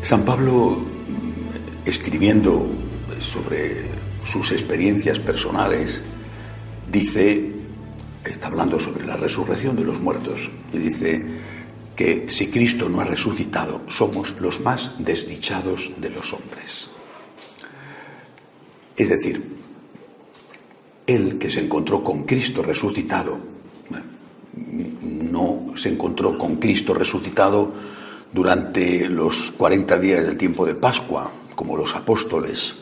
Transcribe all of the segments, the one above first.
San Pablo, escribiendo sobre sus experiencias personales, dice, está hablando sobre la resurrección de los muertos, y dice que si Cristo no ha resucitado, somos los más desdichados de los hombres. Es decir, él que se encontró con Cristo resucitado, no se encontró con Cristo resucitado durante los 40 días del tiempo de Pascua, como los apóstoles,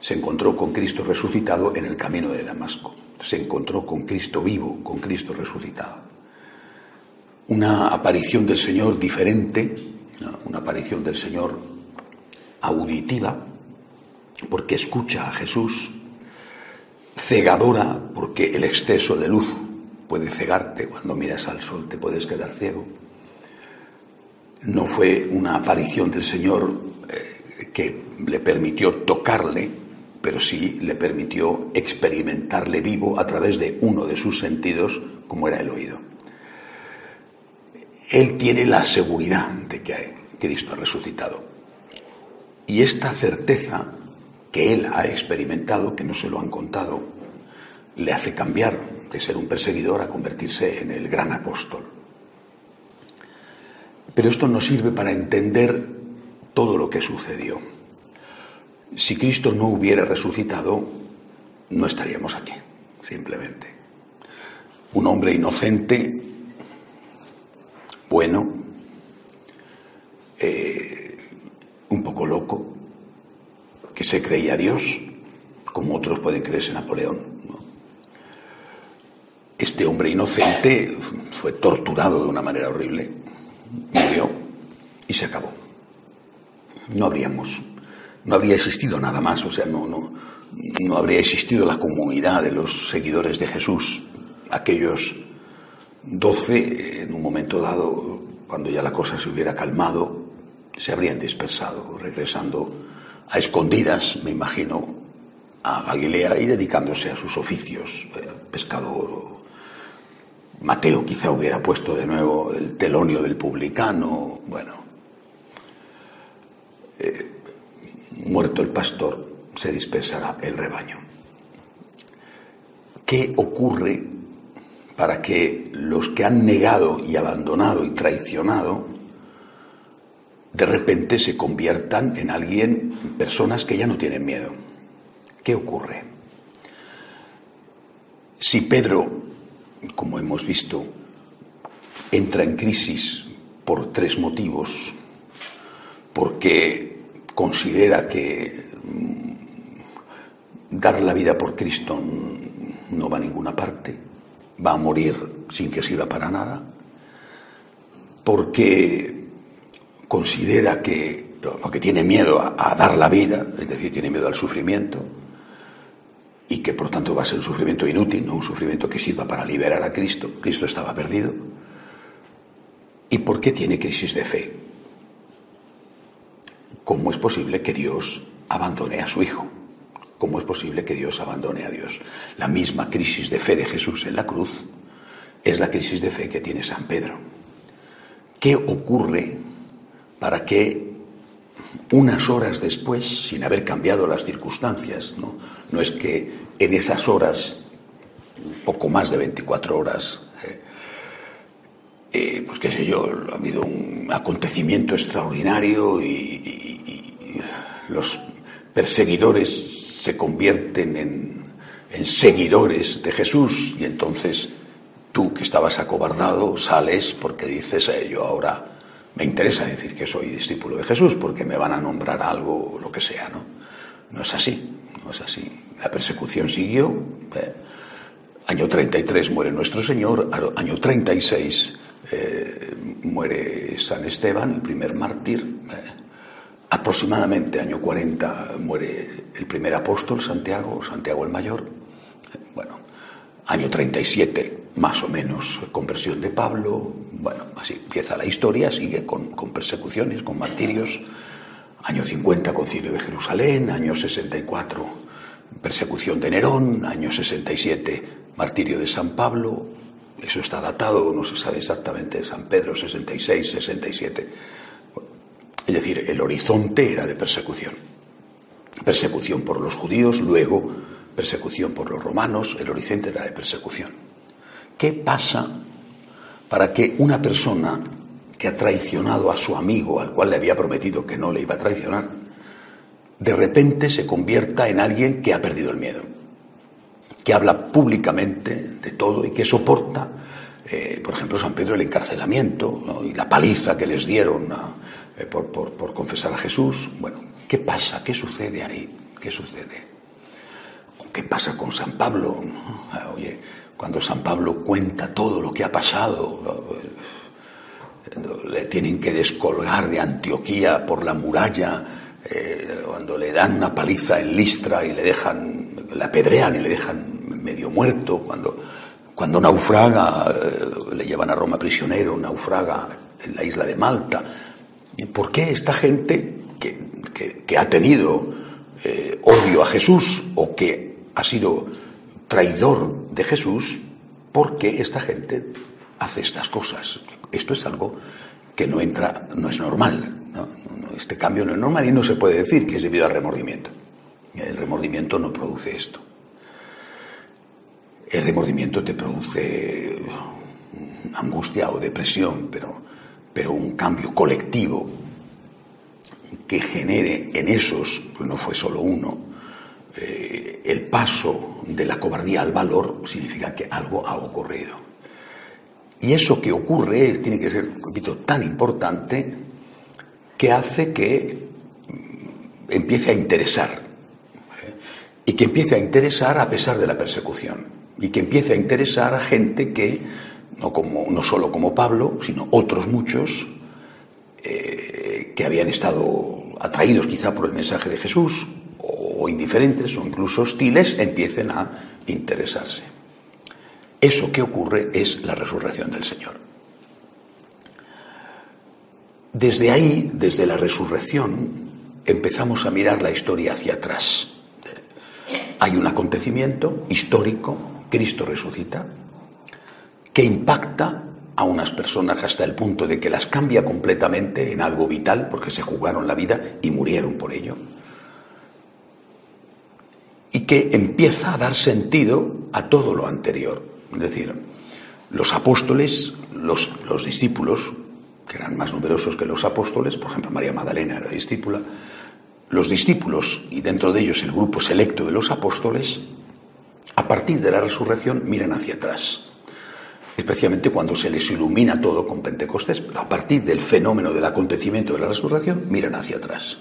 se encontró con Cristo resucitado en el camino de Damasco. Se encontró con Cristo vivo, con Cristo resucitado. Una aparición del Señor diferente, una aparición del Señor auditiva, porque escucha a Jesús, cegadora, porque el exceso de luz puede cegarte, cuando miras al sol te puedes quedar ciego. No fue una aparición del Señor eh, que le permitió tocarle, pero sí le permitió experimentarle vivo a través de uno de sus sentidos, como era el oído. Él tiene la seguridad de que Cristo ha resucitado. Y esta certeza que él ha experimentado, que no se lo han contado, le hace cambiar de ser un perseguidor a convertirse en el gran apóstol. Pero esto nos sirve para entender todo lo que sucedió. Si Cristo no hubiera resucitado, no estaríamos aquí, simplemente. Un hombre inocente, bueno, eh, un poco loco, que se creía Dios, como otros pueden creerse Napoleón. Este hombre inocente fue torturado de una manera horrible, murió y se acabó. No habríamos, no habría existido nada más, o sea, no, no, habría existido la comunidad de los seguidores de Jesús, aquellos doce, en un momento dado, cuando ya la cosa se hubiera calmado, se habrían dispersado, regresando a escondidas, me imagino, a Galilea y dedicándose a sus oficios, eh, pescador. Mateo quizá hubiera puesto de nuevo el telonio del publicano, bueno. Eh, muerto el pastor, se dispersará el rebaño. ¿Qué ocurre para que los que han negado y abandonado y traicionado de repente se conviertan en alguien, en personas que ya no tienen miedo. ¿Qué ocurre? Si Pedro, como hemos visto, entra en crisis por tres motivos, porque considera que mm, dar la vida por Cristo no va a ninguna parte, va a morir sin que sirva para nada, porque considera que, que tiene miedo a, dar la vida, es decir, tiene miedo al sufrimiento, y que por tanto va a ser un sufrimiento inútil, no un sufrimiento que sirva para liberar a Cristo. Cristo estaba perdido. ¿Y por qué tiene crisis de fe? ¿Cómo es posible que Dios abandone a su Hijo? ¿Cómo es posible que Dios abandone a Dios? La misma crisis de fe de Jesús en la cruz es la crisis de fe que tiene San Pedro. ¿Qué ocurre para que unas horas después, sin haber cambiado las circunstancias, no, no es que en esas horas, poco más de 24 horas, eh, eh, pues qué sé yo, ha habido un acontecimiento extraordinario y, los perseguidores se convierten en, en seguidores de Jesús y entonces tú que estabas acobardado sales porque dices, eh, yo ahora me interesa decir que soy discípulo de Jesús porque me van a nombrar algo, lo que sea, ¿no? No es así, es así. La persecución siguió. ¿eh? Año 33 muere nuestro Señor, año 36 eh, muere San Esteban, el primer mártir. ¿eh? Aproximadamente año 40 muere el primer apóstol, Santiago, Santiago el Mayor. Bueno, año 37 más o menos conversión de Pablo, bueno, así empieza la historia, sigue con, persecuciones, con martirios, año 50 concilio de Jerusalén, año 64 persecución de Nerón, año 67 martirio de San Pablo, eso está datado, no se sabe exactamente, San Pedro 66, 67. Es decir, el horizonte era de persecución. Persecución por los judíos, luego persecución por los romanos, el horizonte era de persecución. ¿Qué pasa para que una persona que ha traicionado a su amigo, al cual le había prometido que no le iba a traicionar, de repente se convierta en alguien que ha perdido el miedo, que habla públicamente de todo y que soporta, eh, por ejemplo, San Pedro, el encarcelamiento y la paliza que les dieron eh, por, por confesar a Jesús. Bueno, ¿qué pasa? ¿Qué sucede ahí? ¿Qué sucede? ¿Qué pasa con San Pablo? Oye, cuando San Pablo cuenta todo lo que ha pasado, le tienen que descolgar de Antioquía por la muralla, eh, cuando le dan una paliza en Listra y le dejan, la apedrean y le dejan medio muerto, cuando, cuando naufraga, eh, le llevan a Roma prisionero, naufraga en la isla de Malta. ¿Por qué esta gente que, ha tenido eh, odio a Jesús o que ha sido traidor de Jesús, ¿por qué esta gente hace estas cosas? Esto es algo que no entra, no es normal. Este cambio no es normal y no se puede decir que es debido al remordimiento. El remordimiento no produce esto. El remordimiento te produce angustia o depresión, pero, pero un cambio colectivo que genere en esos, no fue solo uno, eh, el paso de la cobardía al valor significa que algo ha ocurrido. Y eso que ocurre tiene que ser, repito, tan importante que hace que mm, empiece a interesar. ¿eh? Y que empiece a interesar a pesar de la persecución. Y que empiece a interesar a gente que, no, como, no solo como Pablo, sino otros muchos, eh, que habían estado atraídos quizá por el mensaje de Jesús, o indiferentes, o incluso hostiles, empiecen a interesarse. Eso que ocurre es la resurrección del Señor. Desde ahí, desde la resurrección, empezamos a mirar la historia hacia atrás. Hay un acontecimiento histórico, Cristo resucita, que impacta a unas personas hasta el punto de que las cambia completamente en algo vital, porque se jugaron la vida y murieron por ello, y que empieza a dar sentido a todo lo anterior. Es decir, los apóstoles, los, discípulos, que eran más numerosos que los apóstoles, por ejemplo, María Magdalena era discípula, los discípulos y dentro de ellos el grupo selecto de los apóstoles, a partir de la resurrección miran hacia atrás, especialmente cuando se les ilumina todo con Pentecostés, pero a partir del fenómeno del acontecimiento de la resurrección miran hacia atrás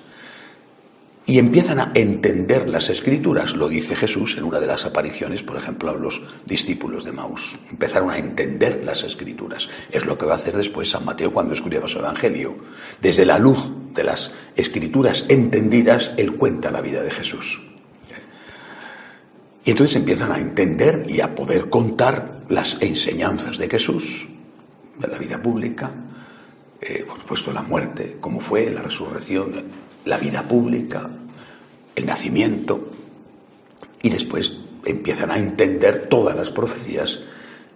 y empiezan a entender las escrituras, lo dice Jesús en una de las apariciones, por ejemplo, a los discípulos de Maús. Empezaron a entender las escrituras. Es lo que va a hacer después San Mateo cuando escriba su evangelio. Desde la luz de las escrituras entendidas, él cuenta la vida de Jesús. Y entonces empiezan a entender y a poder contar las enseñanzas de Jesús, de la vida pública, eh, por supuesto la muerte, cómo fue, la resurrección, la vida pública, el nacimiento, y después empiezan a entender todas las profecías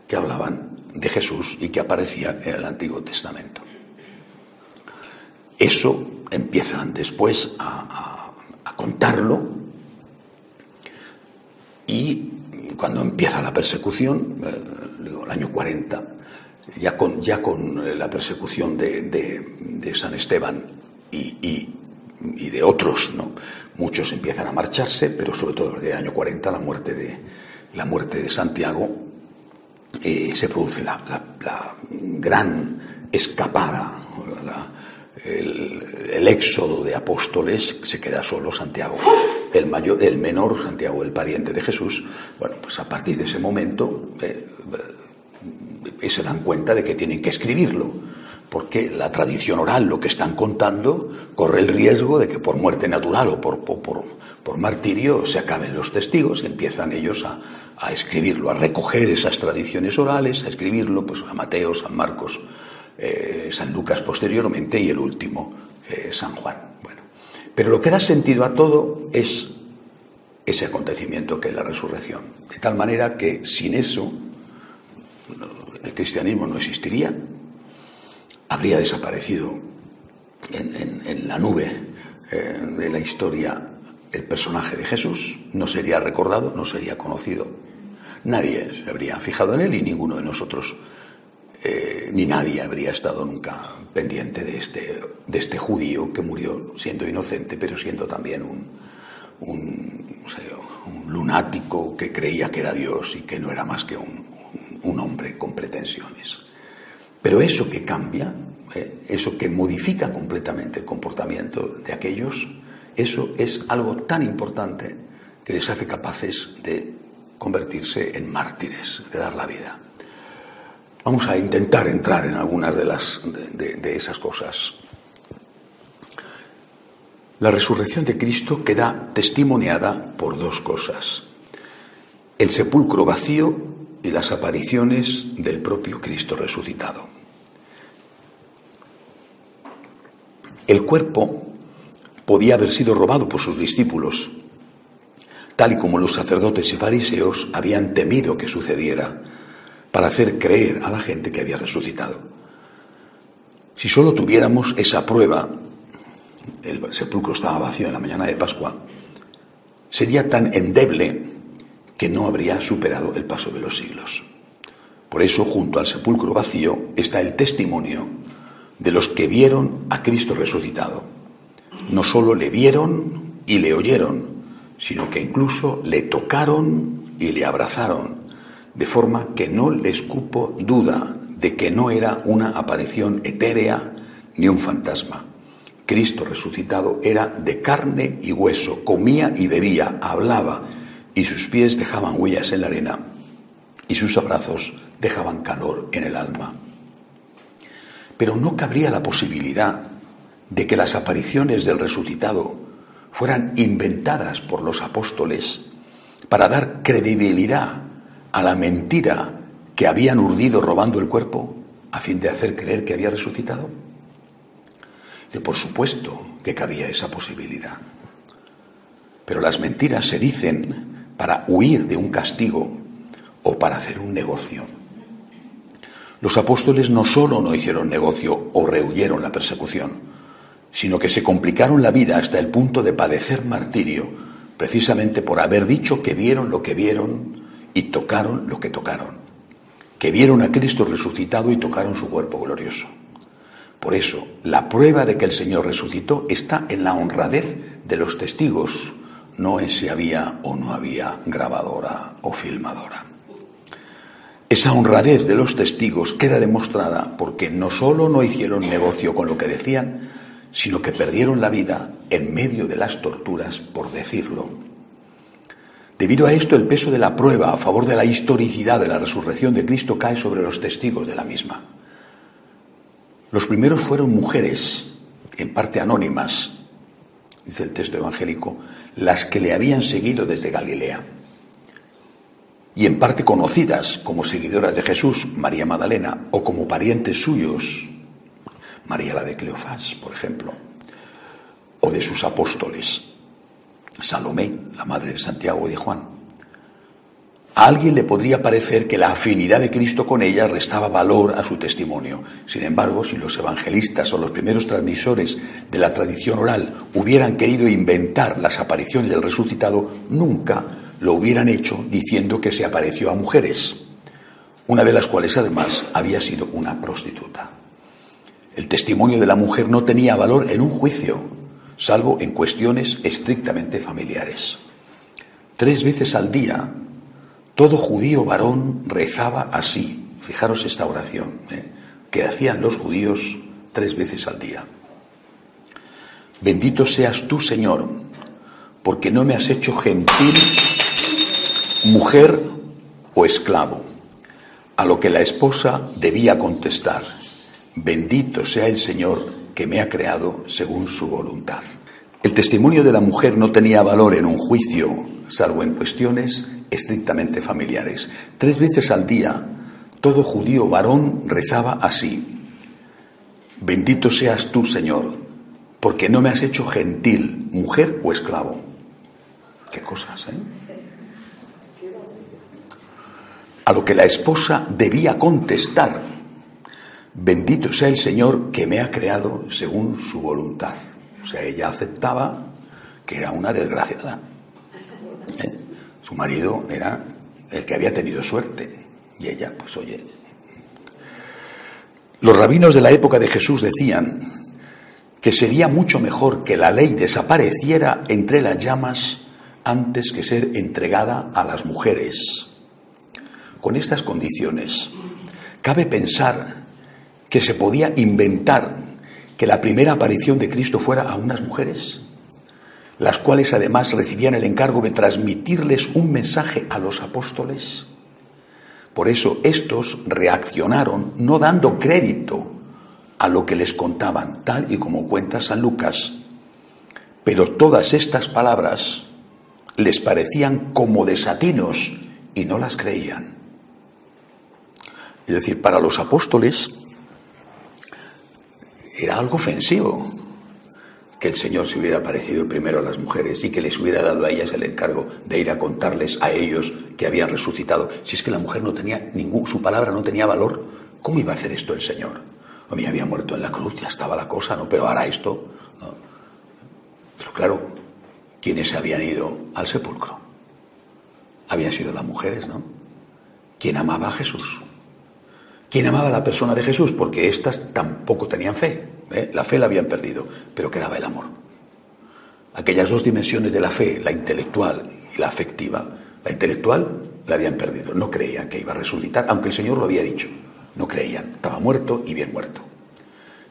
que hablaban de Jesús y que aparecían en el Antiguo Testamento. Eso empiezan después a, contarlo y cuando empieza la persecución, eh, el año 40, ya con, ya con la persecución de, San Esteban y, y de otros, ¿no? Muchos empiezan a marcharse, pero sobre todo desde el año 40, la muerte de, la muerte de Santiago, eh, se produce la, gran escapada, el, éxodo de apóstoles, se queda solo Santiago, el, mayor, el menor, Santiago, el pariente de Jesús. Bueno, pues a partir de ese momento eh, eh, se dan cuenta de que tienen que escribirlo porque la tradición oral, lo que están contando, corre el riesgo de que por muerte natural o por, por, martirio se acaben los testigos y empiezan ellos a, escribirlo, a recoger esas tradiciones orales, a escribirlo, pues a Mateo, San Marcos, eh, San Lucas posteriormente y el último, eh, San Juan. Bueno, pero lo que da sentido a todo es ese acontecimiento que es la resurrección. De tal manera que sin eso el cristianismo no existiría, habría desaparecido en, la nube eh, de la historia el personaje de Jesús, no sería recordado, no sería conocido. Nadie se habría fijado en él y ninguno de nosotros, eh, ni nadie habría estado nunca pendiente de este, de este judío que murió siendo inocente, pero siendo también un, un, lunático que creía que era Dios y que no era más que un hombre con pretensiones. Pero eso que cambia, eh, eso que modifica completamente el comportamiento de aquellos, eso es algo tan importante que les hace capaces de convertirse en mártires, de dar la vida. Vamos a intentar entrar en algunas de, las, de, esas cosas. La resurrección de Cristo queda testimoniada por dos cosas. El sepulcro vacío y las apariciones del propio Cristo resucitado. El cuerpo podía haber sido robado por sus discípulos, tal y como los sacerdotes y fariseos habían temido que sucediera para hacer creer a la gente que había resucitado. Si solo tuviéramos esa prueba, el sepulcro estaba vacío en la mañana de Pascua, sería tan endeble que no habría superado el paso de los siglos. Por eso, junto al sepulcro vacío, está el testimonio de los que vieron a Cristo resucitado. No solo le vieron y le oyeron, sino que incluso le tocaron y le abrazaron de forma que no les cupo duda de que no era una aparición etérea ni un fantasma. Cristo resucitado era de carne y hueso, comía y bebía, hablaba, y sus pies dejaban huellas en la arena, y sus abrazos dejaban calor en el alma. Pero no cabría la posibilidad de que las apariciones del resucitado fueran inventadas por los apóstoles para dar credibilidad a la mentira que habían urdido robando el cuerpo a fin de hacer creer que había resucitado? De por supuesto que cabía esa posibilidad. Pero las mentiras se dicen para huir de un castigo o para hacer un negocio. Los apóstoles no solo no hicieron negocio o rehuyeron la persecución, sino que se complicaron la vida hasta el punto de padecer martirio, precisamente por haber dicho que vieron lo que vieron y tocaron lo que tocaron, que vieron a Cristo resucitado y tocaron su cuerpo glorioso. Por eso, la prueba de que el Señor resucitó está en la honradez de los testigos, no en si había o no había grabadora o filmadora. Esa honradez de los testigos queda demostrada porque no solo no hicieron negocio con lo que decían, sino que perdieron la vida en medio de las torturas por decirlo Debido a esto, el peso de la prueba a favor de la historicidad de la resurrección de Cristo cae sobre los testigos de la misma. Los primeros fueron mujeres, en parte anónimas, dice el texto evangélico, las que le habían seguido desde Galilea, y en parte conocidas como seguidoras de Jesús, María Magdalena, o como parientes suyos, María la de Cleofás, por ejemplo, o de sus apóstoles. Salomé, la madre de Santiago y de Juan. A alguien le podría parecer que la afinidad de Cristo con ella restaba valor a su testimonio. Sin embargo, si los evangelistas o los primeros transmisores de la tradición oral hubieran querido inventar las apariciones del resucitado, nunca lo hubieran hecho diciendo que se apareció a mujeres, una de las cuales además había sido una prostituta. El testimonio de la mujer no tenía valor en un juicio, salvo en cuestiones estrictamente familiares. Tres veces al día, todo judío varón rezaba así. Fijaros esta oración ¿eh? que hacían los judíos tres veces al día. Bendito seas tú, Señor, porque no me has hecho gentil, mujer o esclavo. A lo que la esposa debía contestar, bendito sea el Señor que me ha creado según su voluntad. El testimonio de la mujer no tenía valor en un juicio, salvo en cuestiones estrictamente familiares. Tres veces al día, todo judío varón rezaba así. Bendito seas tú, Señor, porque no me has hecho gentil, mujer o esclavo. Qué cosas, ¿eh? A lo que la esposa debía contestar, bendito sea el Señor que me ha creado según su voluntad. O sea, ella aceptaba que era una desgraciada. ¿Eh? Su marido era el que había tenido suerte. Y ella, pues oye. Los rabinos de la época de Jesús decían que sería mucho mejor que la ley desapareciera entre las llamas antes que ser entregada a las mujeres. Con estas condiciones, cabe pensar que se podía inventar que la primera aparición de Cristo fuera a unas mujeres, las cuales además recibían el encargo de transmitirles un mensaje a los apóstoles. Por eso estos reaccionaron no dando crédito a lo que les contaban, tal y como cuenta San Lucas. Pero todas estas palabras les parecían como desatinos y no las creían. Es decir, para los apóstoles era algo ofensivo que el Señor se hubiera aparecido primero a las mujeres y que les hubiera dado a ellas el encargo de ir a contarles a ellos que habían resucitado. Si es que la mujer no tenía ningún, su palabra no tenía valor, ¿cómo iba a hacer esto el Señor? Mí había muerto en la cruz, ya estaba la cosa, ¿no? Pero hará esto, ¿no? Pero claro, ¿quiénes se habían ido al sepulcro? Habían sido las mujeres, ¿no? ¿Quién amaba a Jesús? ¿Quién amaba a la persona de Jesús? Porque éstas tampoco tenían fe. ¿Eh? La fe la habían perdido, pero quedaba el amor. Aquellas dos dimensiones de la fe, la intelectual y la afectiva, la intelectual la habían perdido. No creían que iba a resucitar, aunque el Señor lo había dicho. No creían. Estaba muerto y bien muerto.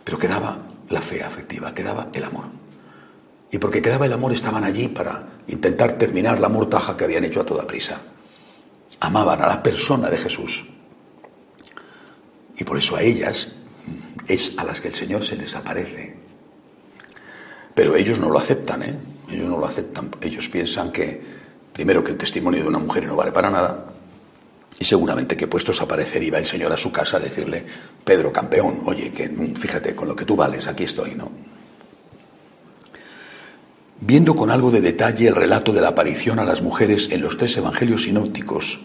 Pero quedaba la fe afectiva, quedaba el amor. Y porque quedaba el amor estaban allí para intentar terminar la mortaja que habían hecho a toda prisa. Amaban a la persona de Jesús y por eso a ellas es a las que el Señor se les aparece. Pero ellos no lo aceptan, ¿eh? Ellos no lo aceptan. Ellos piensan que, primero, que el testimonio de una mujer no vale para nada. Y seguramente que puestos a aparecer iba el Señor a su casa a decirle, Pedro, campeón, oye, que fíjate, con lo que tú vales, aquí estoy, ¿no? Viendo con algo de detalle el relato de la aparición a las mujeres en los tres evangelios sinópticos,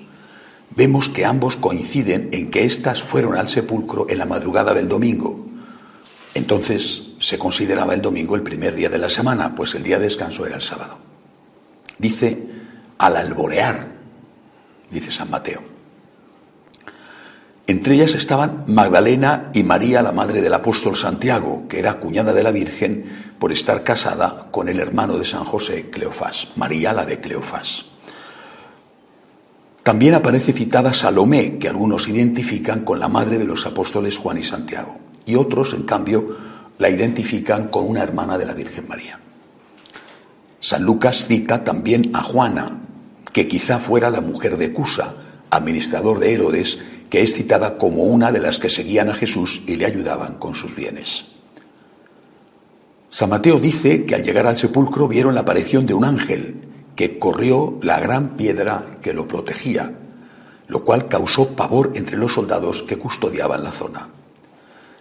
vemos que ambos coinciden en que éstas fueron al sepulcro en la madrugada del domingo. Entonces se consideraba el domingo el primer día de la semana, pues el día de descanso era el sábado. Dice al alborear, dice San Mateo. Entre ellas estaban Magdalena y María, la madre del apóstol Santiago, que era cuñada de la Virgen por estar casada con el hermano de San José, Cleofás, María la de Cleofás. También aparece citada Salomé, que algunos identifican con la madre de los apóstoles Juan y Santiago, y otros, en cambio, la identifican con una hermana de la Virgen María. San Lucas cita también a Juana, que quizá fuera la mujer de Cusa, administrador de Herodes, que es citada como una de las que seguían a Jesús y le ayudaban con sus bienes. San Mateo dice que al llegar al sepulcro vieron la aparición de un ángel que corrió la gran piedra que lo protegía, lo cual causó pavor entre los soldados que custodiaban la zona.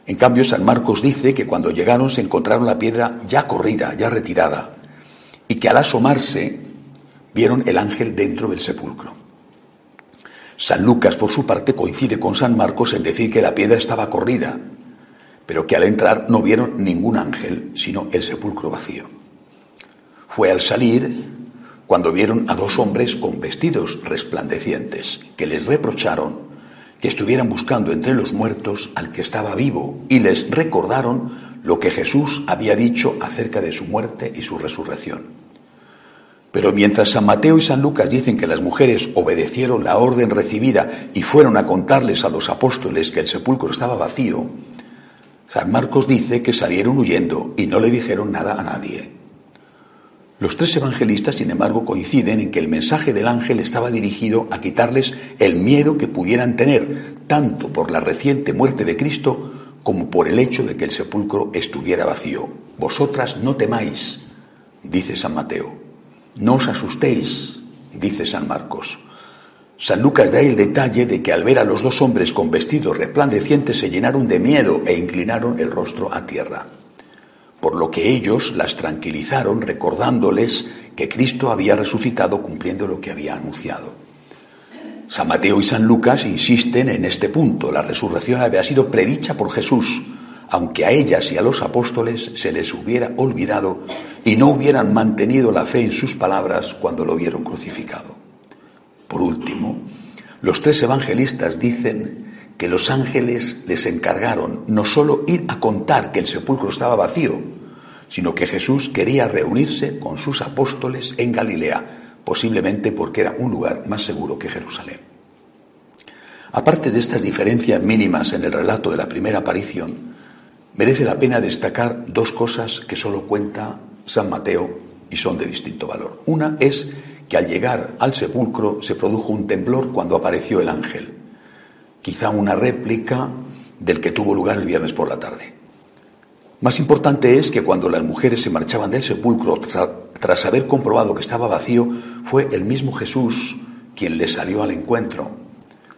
En cambio, San Marcos dice que cuando llegaron se encontraron la piedra ya corrida, ya retirada, y que al asomarse vieron el ángel dentro del sepulcro. San Lucas, por su parte, coincide con San Marcos en decir que la piedra estaba corrida, pero que al entrar no vieron ningún ángel, sino el sepulcro vacío. Fue al salir cuando vieron a dos hombres con vestidos resplandecientes, que les reprocharon que estuvieran buscando entre los muertos al que estaba vivo y les recordaron lo que Jesús había dicho acerca de su muerte y su resurrección. Pero mientras San Mateo y San Lucas dicen que las mujeres obedecieron la orden recibida y fueron a contarles a los apóstoles que el sepulcro estaba vacío, San Marcos dice que salieron huyendo y no le dijeron nada a nadie. Los tres evangelistas, sin embargo, coinciden en que el mensaje del ángel estaba dirigido a quitarles el miedo que pudieran tener, tanto por la reciente muerte de Cristo como por el hecho de que el sepulcro estuviera vacío. Vosotras no temáis, dice San Mateo. No os asustéis, dice San Marcos. San Lucas da el detalle de que al ver a los dos hombres con vestidos resplandecientes se llenaron de miedo e inclinaron el rostro a tierra por lo que ellos las tranquilizaron recordándoles que Cristo había resucitado cumpliendo lo que había anunciado. San Mateo y San Lucas insisten en este punto. La resurrección había sido predicha por Jesús, aunque a ellas y a los apóstoles se les hubiera olvidado y no hubieran mantenido la fe en sus palabras cuando lo vieron crucificado. Por último, los tres evangelistas dicen que los ángeles les encargaron no solo ir a contar que el sepulcro estaba vacío, sino que Jesús quería reunirse con sus apóstoles en Galilea, posiblemente porque era un lugar más seguro que Jerusalén. Aparte de estas diferencias mínimas en el relato de la primera aparición, merece la pena destacar dos cosas que solo cuenta San Mateo y son de distinto valor. Una es que al llegar al sepulcro se produjo un temblor cuando apareció el ángel, quizá una réplica del que tuvo lugar el viernes por la tarde. Más importante es que cuando las mujeres se marchaban del sepulcro tras haber comprobado que estaba vacío, fue el mismo Jesús quien les salió al encuentro.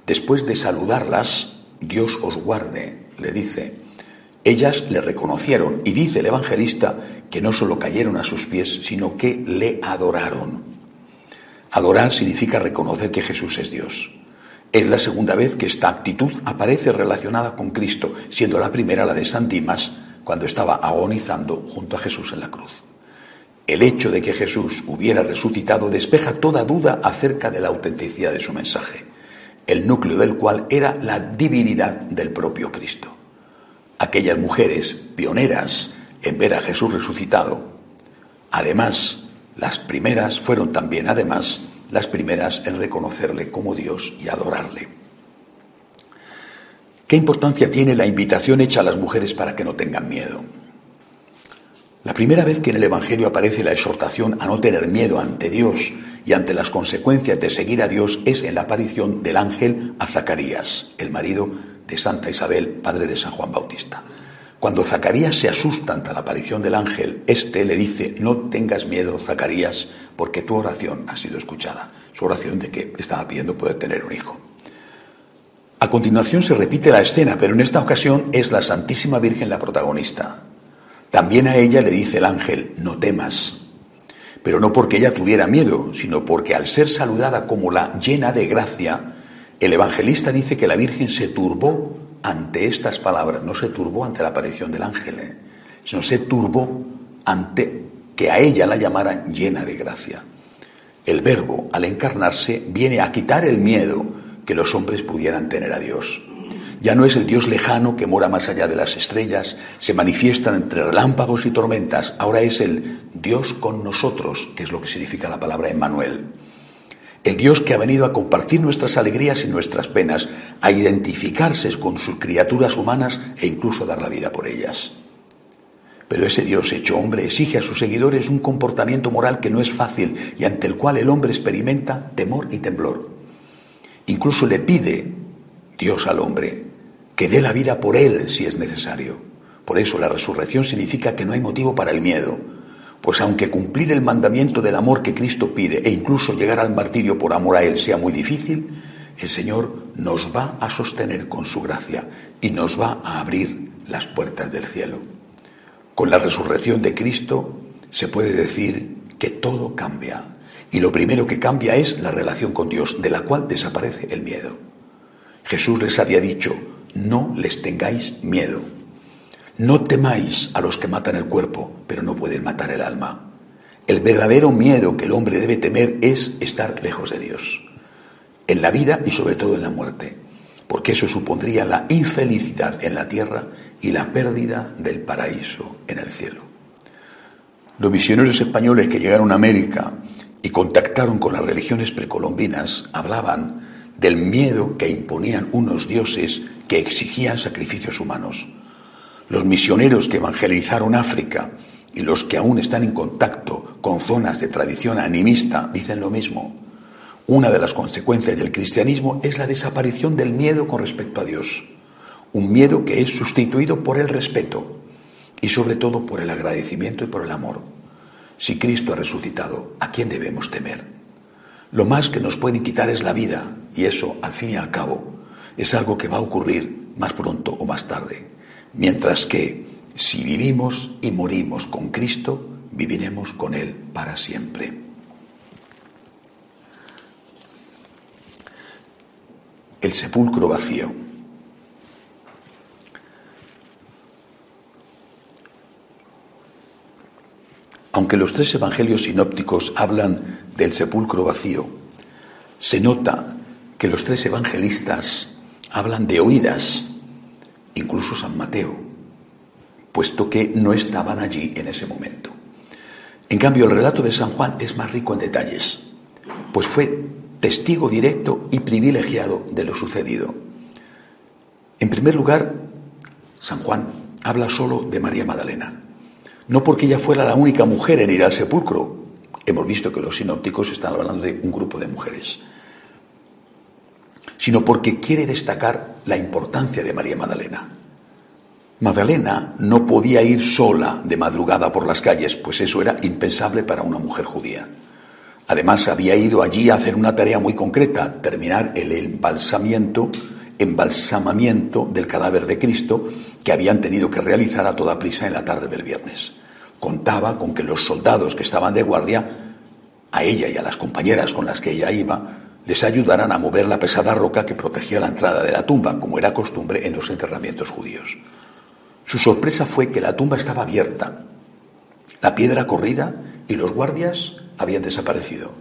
Después de saludarlas, Dios os guarde, le dice. Ellas le reconocieron y dice el evangelista que no solo cayeron a sus pies, sino que le adoraron. Adorar significa reconocer que Jesús es Dios. Es la segunda vez que esta actitud aparece relacionada con Cristo, siendo la primera la de San Dimas, cuando estaba agonizando junto a Jesús en la cruz. El hecho de que Jesús hubiera resucitado despeja toda duda acerca de la autenticidad de su mensaje, el núcleo del cual era la divinidad del propio Cristo. Aquellas mujeres pioneras en ver a Jesús resucitado, además, las primeras fueron también, además, las primeras en reconocerle como Dios y adorarle. ¿Qué importancia tiene la invitación hecha a las mujeres para que no tengan miedo? La primera vez que en el Evangelio aparece la exhortación a no tener miedo ante Dios y ante las consecuencias de seguir a Dios es en la aparición del ángel a Zacarías, el marido de Santa Isabel, padre de San Juan Bautista. Cuando Zacarías se asusta ante la aparición del ángel, éste le dice, no tengas miedo, Zacarías, porque tu oración ha sido escuchada. Su oración de que estaba pidiendo poder tener un hijo. A continuación se repite la escena, pero en esta ocasión es la Santísima Virgen la protagonista. También a ella le dice el ángel, no temas, pero no porque ella tuviera miedo, sino porque al ser saludada como la llena de gracia, el evangelista dice que la Virgen se turbó ante estas palabras, no se turbó ante la aparición del ángel, ¿eh? sino se turbó ante que a ella la llamaran llena de gracia. El verbo, al encarnarse, viene a quitar el miedo que los hombres pudieran tener a Dios. Ya no es el Dios lejano que mora más allá de las estrellas, se manifiestan entre relámpagos y tormentas, ahora es el Dios con nosotros, que es lo que significa la palabra Emmanuel. El Dios que ha venido a compartir nuestras alegrías y nuestras penas, a identificarse con sus criaturas humanas e incluso dar la vida por ellas. Pero ese Dios hecho hombre exige a sus seguidores un comportamiento moral que no es fácil y ante el cual el hombre experimenta temor y temblor. Incluso le pide Dios al hombre que dé la vida por él si es necesario. Por eso la resurrección significa que no hay motivo para el miedo, pues aunque cumplir el mandamiento del amor que Cristo pide e incluso llegar al martirio por amor a Él sea muy difícil, el Señor nos va a sostener con su gracia y nos va a abrir las puertas del cielo. Con la resurrección de Cristo se puede decir que todo cambia. Y lo primero que cambia es la relación con Dios, de la cual desaparece el miedo. Jesús les había dicho, no les tengáis miedo. No temáis a los que matan el cuerpo, pero no pueden matar el alma. El verdadero miedo que el hombre debe temer es estar lejos de Dios, en la vida y sobre todo en la muerte, porque eso supondría la infelicidad en la tierra y la pérdida del paraíso en el cielo. Los misioneros españoles que llegaron a América y contactaron con las religiones precolombinas, hablaban del miedo que imponían unos dioses que exigían sacrificios humanos. Los misioneros que evangelizaron África y los que aún están en contacto con zonas de tradición animista dicen lo mismo. Una de las consecuencias del cristianismo es la desaparición del miedo con respecto a Dios, un miedo que es sustituido por el respeto y sobre todo por el agradecimiento y por el amor. Si Cristo ha resucitado, ¿a quién debemos temer? Lo más que nos pueden quitar es la vida, y eso, al fin y al cabo, es algo que va a ocurrir más pronto o más tarde. Mientras que, si vivimos y morimos con Cristo, viviremos con Él para siempre. el sepulcro vacío. Aunque los tres evangelios sinópticos hablan del sepulcro vacío, se nota que los tres evangelistas hablan de oídas, incluso San Mateo, puesto que no estaban allí en ese momento. En cambio, el relato de San Juan es más rico en detalles, pues fue testigo directo y privilegiado de lo sucedido. En primer lugar, San Juan habla solo de María Magdalena, no porque ella fuera la única mujer en ir al sepulcro, hemos visto que los sinópticos están hablando de un grupo de mujeres, sino porque quiere destacar la importancia de María Magdalena. Magdalena no podía ir sola de madrugada por las calles, pues eso era impensable para una mujer judía. Además, había ido allí a hacer una tarea muy concreta, terminar el embalsamiento, embalsamamiento del cadáver de Cristo que habían tenido que realizar a toda prisa en la tarde del viernes. Contaba con que los soldados que estaban de guardia, a ella y a las compañeras con las que ella iba, les ayudaran a mover la pesada roca que protegía la entrada de la tumba, como era costumbre en los enterramientos judíos. Su sorpresa fue que la tumba estaba abierta, la piedra corrida y los guardias habían desaparecido.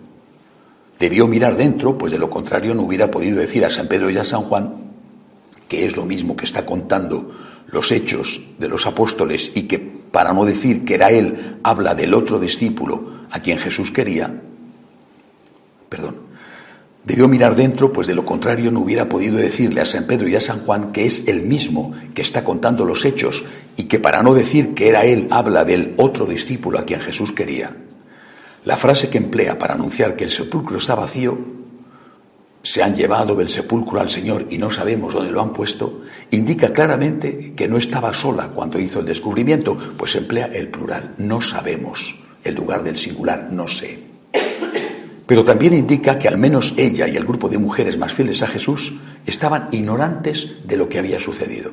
Debió mirar dentro, pues de lo contrario no hubiera podido decir a San Pedro y a San Juan, que es lo mismo que está contando los hechos de los apóstoles y que, para no decir que era él, habla del otro discípulo a quien Jesús quería, perdón, debió mirar dentro, pues de lo contrario no hubiera podido decirle a San Pedro y a San Juan que es el mismo que está contando los hechos y que para no decir que era él, habla del otro discípulo a quien Jesús quería. La frase que emplea para anunciar que el sepulcro está vacío, se han llevado del sepulcro al Señor y no sabemos dónde lo han puesto, indica claramente que no estaba sola cuando hizo el descubrimiento, pues emplea el plural, no sabemos, el lugar del singular, no sé. Pero también indica que al menos ella y el grupo de mujeres más fieles a Jesús estaban ignorantes de lo que había sucedido.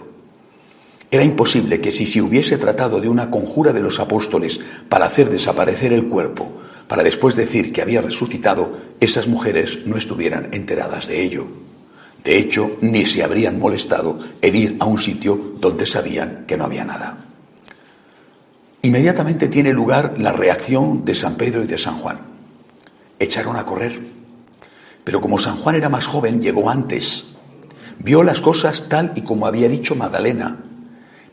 Era imposible que si se hubiese tratado de una conjura de los apóstoles para hacer desaparecer el cuerpo, para después decir que había resucitado, esas mujeres no estuvieran enteradas de ello. De hecho, ni se habrían molestado en ir a un sitio donde sabían que no había nada. Inmediatamente tiene lugar la reacción de San Pedro y de San Juan. Echaron a correr. Pero como San Juan era más joven, llegó antes. Vio las cosas tal y como había dicho Magdalena,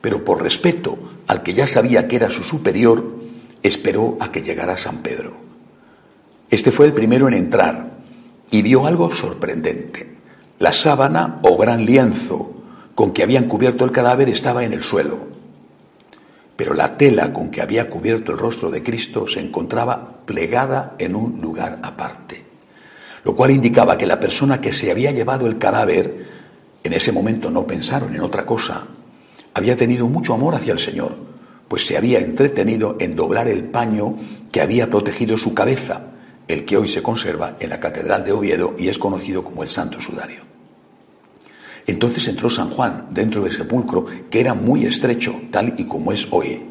pero por respeto al que ya sabía que era su superior, esperó a que llegara San Pedro. Este fue el primero en entrar y vio algo sorprendente. La sábana o gran lienzo con que habían cubierto el cadáver estaba en el suelo, pero la tela con que había cubierto el rostro de Cristo se encontraba plegada en un lugar aparte, lo cual indicaba que la persona que se había llevado el cadáver, en ese momento no pensaron en otra cosa, había tenido mucho amor hacia el Señor, pues se había entretenido en doblar el paño que había protegido su cabeza, el que hoy se conserva en la Catedral de Oviedo y es conocido como el Santo Sudario. Entonces entró San Juan dentro del sepulcro, que era muy estrecho, tal y como es hoy.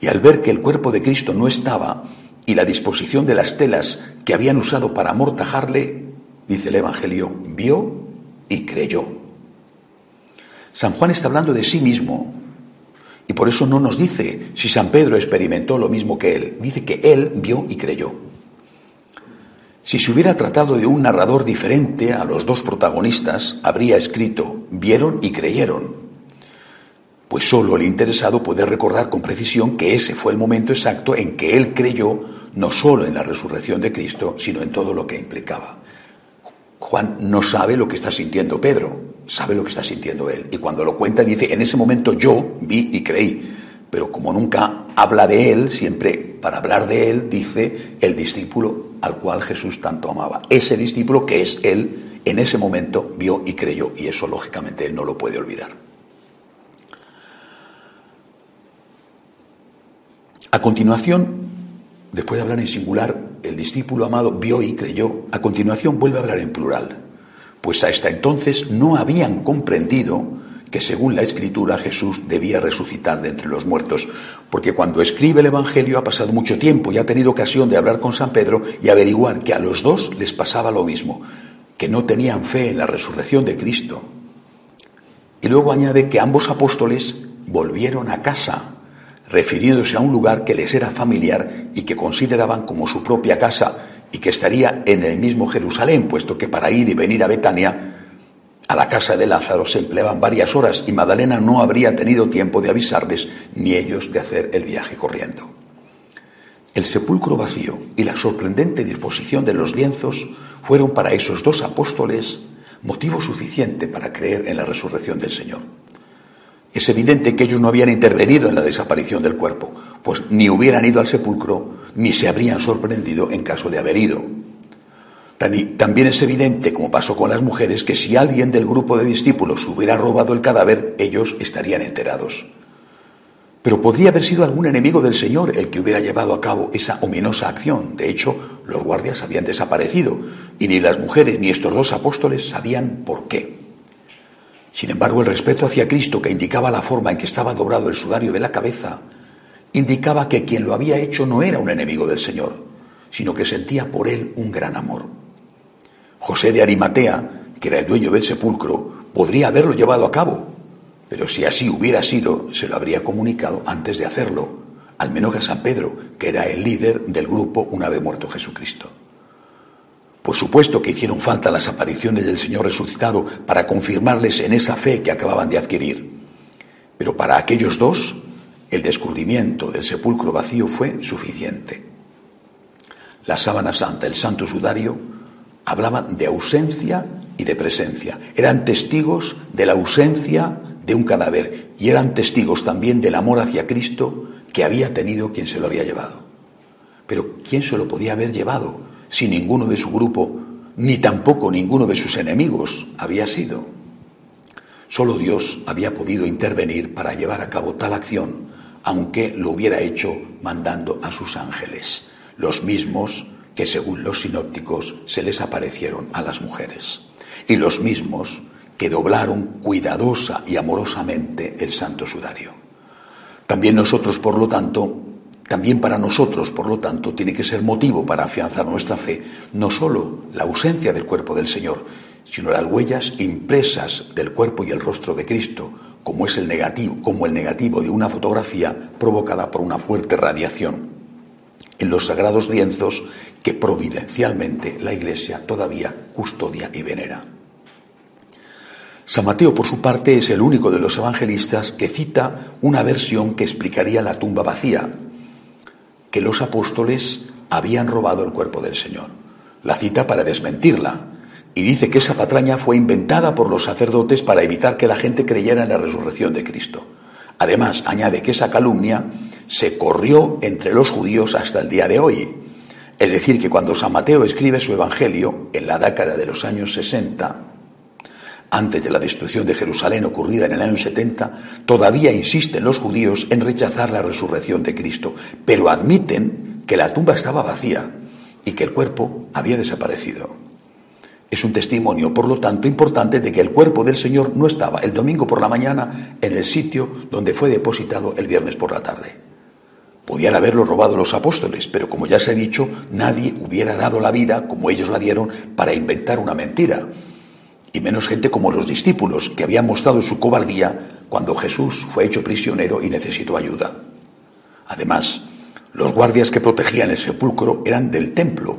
Y al ver que el cuerpo de Cristo no estaba y la disposición de las telas que habían usado para amortajarle, dice el Evangelio, vio y creyó. San Juan está hablando de sí mismo, y por eso no nos dice si San Pedro experimentó lo mismo que él. Dice que él vio y creyó. Si se hubiera tratado de un narrador diferente a los dos protagonistas, habría escrito vieron y creyeron. Pues solo el interesado puede recordar con precisión que ese fue el momento exacto en que él creyó no solo en la resurrección de Cristo, sino en todo lo que implicaba. Juan no sabe lo que está sintiendo Pedro, sabe lo que está sintiendo él. Y cuando lo cuenta dice, en ese momento yo vi y creí. Pero como nunca habla de él, siempre para hablar de él dice el discípulo al cual Jesús tanto amaba. Ese discípulo que es él, en ese momento vio y creyó, y eso lógicamente él no lo puede olvidar. A continuación, después de hablar en singular, el discípulo amado vio y creyó, a continuación vuelve a hablar en plural, pues hasta entonces no habían comprendido que según la escritura Jesús debía resucitar de entre los muertos, porque cuando escribe el Evangelio ha pasado mucho tiempo y ha tenido ocasión de hablar con San Pedro y averiguar que a los dos les pasaba lo mismo. que no tenían fe en la resurrección de Cristo. Y luego añade que ambos apóstoles volvieron a casa, refiriéndose a un lugar que les era familiar y que consideraban como su propia casa y que estaría en el mismo Jerusalén, puesto que para ir y venir a Betania, a la casa de Lázaro, se empleaban varias horas y Magdalena no habría tenido tiempo de avisarles ni ellos de hacer el viaje corriendo. El sepulcro vacío y la sorprendente disposición de los lienzos fueron para esos dos apóstoles motivo suficiente para creer en la resurrección del Señor. Es evidente que ellos no habían intervenido en la desaparición del cuerpo, pues ni hubieran ido al sepulcro ni se habrían sorprendido en caso de haber ido. También es evidente, como pasó con las mujeres, que si alguien del grupo de discípulos hubiera robado el cadáver, ellos estarían enterados. Pero podría haber sido algún enemigo del Señor el que hubiera llevado a cabo esa ominosa acción. De hecho, los guardias habían desaparecido y ni las mujeres ni estos dos apóstoles sabían por qué. Sin embargo, el respeto hacia Cristo que indicaba la forma en que estaba doblado el sudario de la cabeza, indicaba que quien lo había hecho no era un enemigo del Señor, sino que sentía por él un gran amor. José de Arimatea, que era el dueño del sepulcro, podría haberlo llevado a cabo, pero si así hubiera sido, se lo habría comunicado antes de hacerlo, al menos a San Pedro, que era el líder del grupo una vez muerto Jesucristo. Por supuesto que hicieron falta las apariciones del Señor resucitado para confirmarles en esa fe que acababan de adquirir. Pero para aquellos dos, el descubrimiento del sepulcro vacío fue suficiente. La sábana santa, el santo sudario, hablaban de ausencia y de presencia. Eran testigos de la ausencia de un cadáver y eran testigos también del amor hacia Cristo que había tenido quien se lo había llevado. Pero ¿quién se lo podía haber llevado? si ninguno de su grupo, ni tampoco ninguno de sus enemigos había sido. Solo Dios había podido intervenir para llevar a cabo tal acción, aunque lo hubiera hecho mandando a sus ángeles, los mismos que según los sinópticos se les aparecieron a las mujeres, y los mismos que doblaron cuidadosa y amorosamente el santo sudario. También nosotros, por lo tanto, también para nosotros, por lo tanto, tiene que ser motivo para afianzar nuestra fe no solo la ausencia del cuerpo del Señor, sino las huellas impresas del cuerpo y el rostro de Cristo, como es el negativo, como el negativo de una fotografía provocada por una fuerte radiación en los sagrados lienzos que providencialmente la Iglesia todavía custodia y venera. San Mateo, por su parte, es el único de los evangelistas que cita una versión que explicaría la tumba vacía, que los apóstoles habían robado el cuerpo del Señor. La cita para desmentirla y dice que esa patraña fue inventada por los sacerdotes para evitar que la gente creyera en la resurrección de Cristo. Además, añade que esa calumnia se corrió entre los judíos hasta el día de hoy. Es decir, que cuando San Mateo escribe su Evangelio, en la década de los años 60, antes de la destrucción de Jerusalén ocurrida en el año 70, todavía insisten los judíos en rechazar la resurrección de Cristo, pero admiten que la tumba estaba vacía y que el cuerpo había desaparecido. Es un testimonio, por lo tanto, importante de que el cuerpo del Señor no estaba el domingo por la mañana en el sitio donde fue depositado el viernes por la tarde. Podían haberlo robado los apóstoles, pero como ya se ha dicho, nadie hubiera dado la vida como ellos la dieron para inventar una mentira y menos gente como los discípulos, que habían mostrado su cobardía cuando Jesús fue hecho prisionero y necesitó ayuda. Además, los guardias que protegían el sepulcro eran del templo,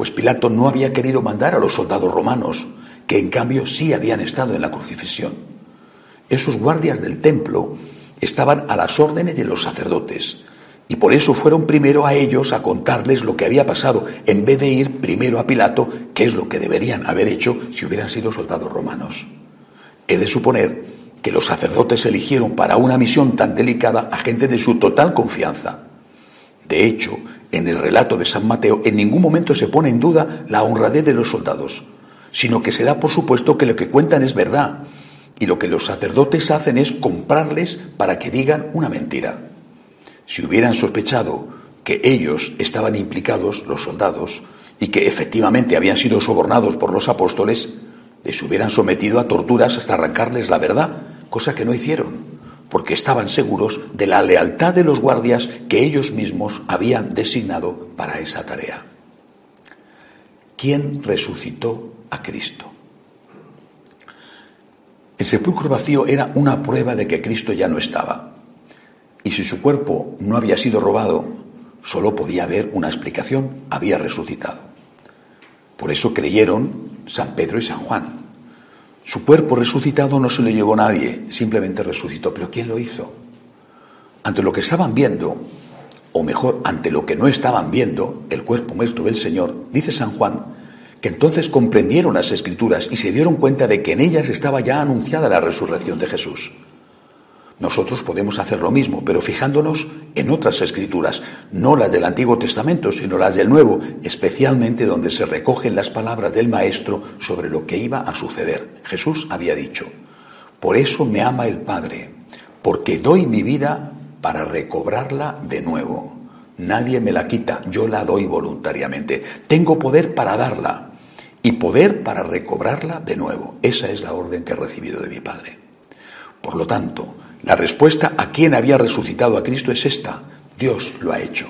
pues Pilato no había querido mandar a los soldados romanos, que en cambio sí habían estado en la crucifixión. Esos guardias del templo estaban a las órdenes de los sacerdotes, y por eso fueron primero a ellos a contarles lo que había pasado, en vez de ir primero a Pilato, que es lo que deberían haber hecho si hubieran sido soldados romanos. He de suponer que los sacerdotes eligieron para una misión tan delicada a gente de su total confianza. De hecho, en el relato de San Mateo en ningún momento se pone en duda la honradez de los soldados, sino que se da por supuesto que lo que cuentan es verdad, y lo que los sacerdotes hacen es comprarles para que digan una mentira. Si hubieran sospechado que ellos estaban implicados, los soldados, y que efectivamente habían sido sobornados por los apóstoles, les hubieran sometido a torturas hasta arrancarles la verdad, cosa que no hicieron, porque estaban seguros de la lealtad de los guardias que ellos mismos habían designado para esa tarea. ¿quién resucitó a Cristo? El sepulcro vacío era una prueba de que Cristo ya no estaba. Y si su cuerpo no había sido robado, solo podía haber una explicación, había resucitado. Por eso creyeron San Pedro y San Juan. Su cuerpo resucitado no se lo llevó nadie, simplemente resucitó. Pero ¿quién lo hizo? Ante lo que estaban viendo, o mejor, ante lo que no estaban viendo, el cuerpo muerto del Señor, dice San Juan, que entonces comprendieron las escrituras y se dieron cuenta de que en ellas estaba ya anunciada la resurrección de Jesús. Nosotros podemos hacer lo mismo, pero fijándonos en otras escrituras, no las del Antiguo Testamento, sino las del Nuevo, especialmente donde se recogen las palabras del Maestro sobre lo que iba a suceder. Jesús había dicho, por eso me ama el Padre, porque doy mi vida para recobrarla de nuevo. Nadie me la quita, yo la doy voluntariamente. Tengo poder para darla y poder para recobrarla de nuevo. Esa es la orden que he recibido de mi Padre. Por lo tanto, la respuesta a quién había resucitado a Cristo es esta. Dios lo ha hecho.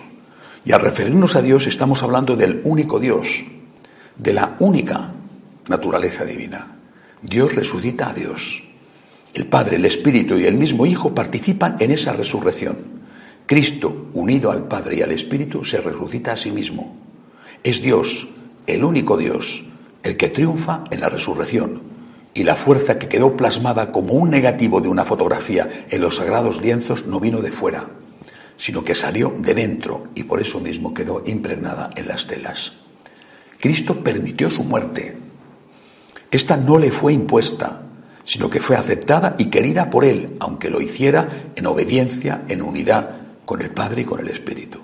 Y al referirnos a Dios estamos hablando del único Dios, de la única naturaleza divina. Dios resucita a Dios. El Padre, el Espíritu y el mismo Hijo participan en esa resurrección. Cristo, unido al Padre y al Espíritu, se resucita a sí mismo. Es Dios, el único Dios, el que triunfa en la resurrección, y la fuerza que quedó plasmada como un negativo de una fotografía en los sagrados lienzos no vino de fuera, sino que salió de dentro y por eso mismo quedó impregnada en las telas. Cristo permitió su muerte. Esta no le fue impuesta, sino que fue aceptada y querida por él, aunque lo hiciera en obediencia, en unidad con el Padre y con el Espíritu.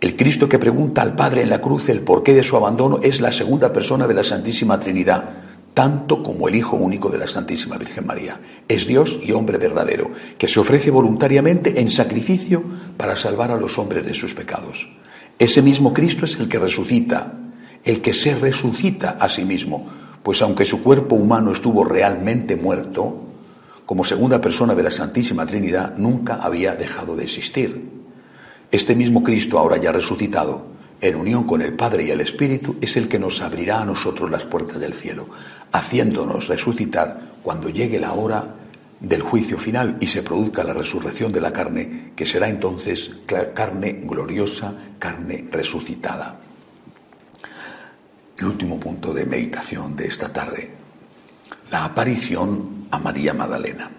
El Cristo que pregunta al Padre en la cruz el porqué de su abandono es la segunda persona de la Santísima Trinidad, tanto como el Hijo único de la Santísima Virgen María. Es Dios y hombre verdadero, que se ofrece voluntariamente en sacrificio para salvar a los hombres de sus pecados. Ese mismo Cristo es el que resucita, el que se resucita a sí mismo, pues aunque su cuerpo humano estuvo realmente muerto, como segunda persona de la Santísima Trinidad nunca había dejado de existir. Este mismo Cristo, ahora ya resucitado, en unión con el Padre y el Espíritu, es el que nos abrirá a nosotros las puertas del cielo, haciéndonos resucitar cuando llegue la hora del juicio final y se produzca la resurrección de la carne, que será entonces carne gloriosa, carne resucitada. El último punto de meditación de esta tarde, la aparición a María Magdalena.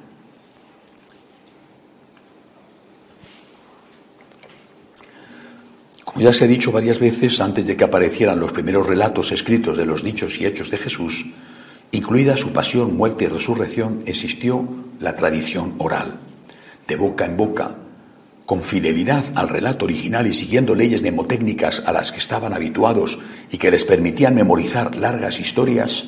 Como ya se ha dicho varias veces, antes de que aparecieran los primeros relatos escritos de los dichos y hechos de Jesús, incluida su pasión, muerte y resurrección, existió la tradición oral, de boca en boca, con fidelidad al relato original y siguiendo leyes mnemotécnicas a las que estaban habituados y que les permitían memorizar largas historias,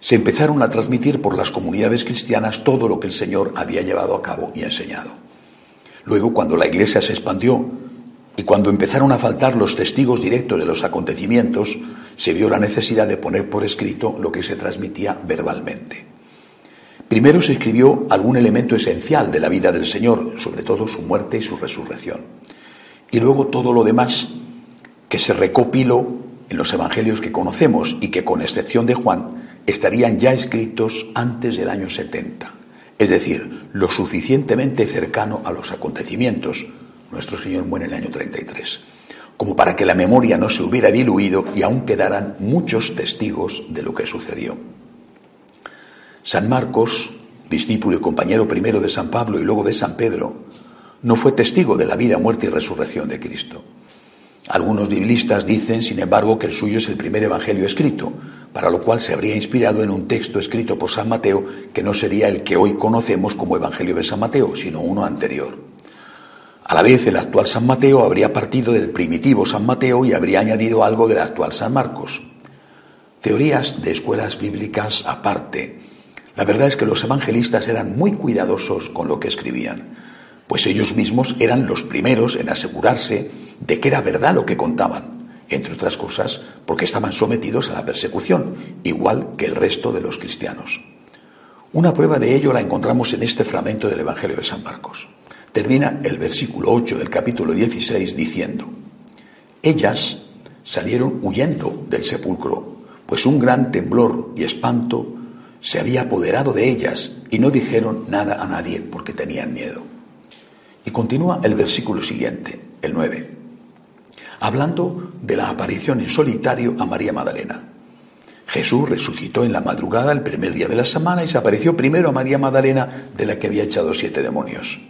se empezaron a transmitir por las comunidades cristianas todo lo que el Señor había llevado a cabo y enseñado. Luego, cuando la Iglesia se expandió y cuando empezaron a faltar los testigos directos de los acontecimientos, se vio la necesidad de poner por escrito lo que se transmitía verbalmente. Primero se escribió algún elemento esencial de la vida del Señor, sobre todo su muerte y su resurrección. Y luego todo lo demás que se recopiló en los evangelios que conocemos y que, con excepción de Juan, estarían ya escritos antes del año 70, es decir, lo suficientemente cercano a los acontecimientos, nuestro Señor muere en el año 33, como para que la memoria no se hubiera diluido y aún quedaran muchos testigos de lo que sucedió. San Marcos, discípulo y compañero primero de San Pablo y luego de San Pedro, no fue testigo de la vida, muerte y resurrección de Cristo. Algunos biblistas dicen, sin embargo, que el suyo es el primer evangelio escrito, para lo cual se habría inspirado en un texto escrito por San Mateo que no sería el que hoy conocemos como Evangelio de San Mateo, sino uno anterior. A la vez, el actual San Mateo habría partido del primitivo San Mateo y habría añadido algo del actual San Marcos. Teorías de escuelas bíblicas aparte. La verdad es que los evangelistas eran muy cuidadosos con lo que escribían, pues ellos mismos eran los primeros en asegurarse de que era verdad lo que contaban, entre otras cosas porque estaban sometidos a la persecución, igual que el resto de los cristianos. Una prueba de ello la encontramos en este fragmento del Evangelio de San Marcos. Termina el versículo 8 del capítulo 16 diciendo, ellas salieron huyendo del sepulcro, pues un gran temblor y espanto se había apoderado de ellas y no dijeron nada a nadie porque tenían miedo. Y continúa el versículo siguiente, el 9, hablando de la aparición en solitario a María Magdalena. Jesús resucitó en la madrugada el primer día de la semana y se apareció primero a María Magdalena de la que había echado siete demonios.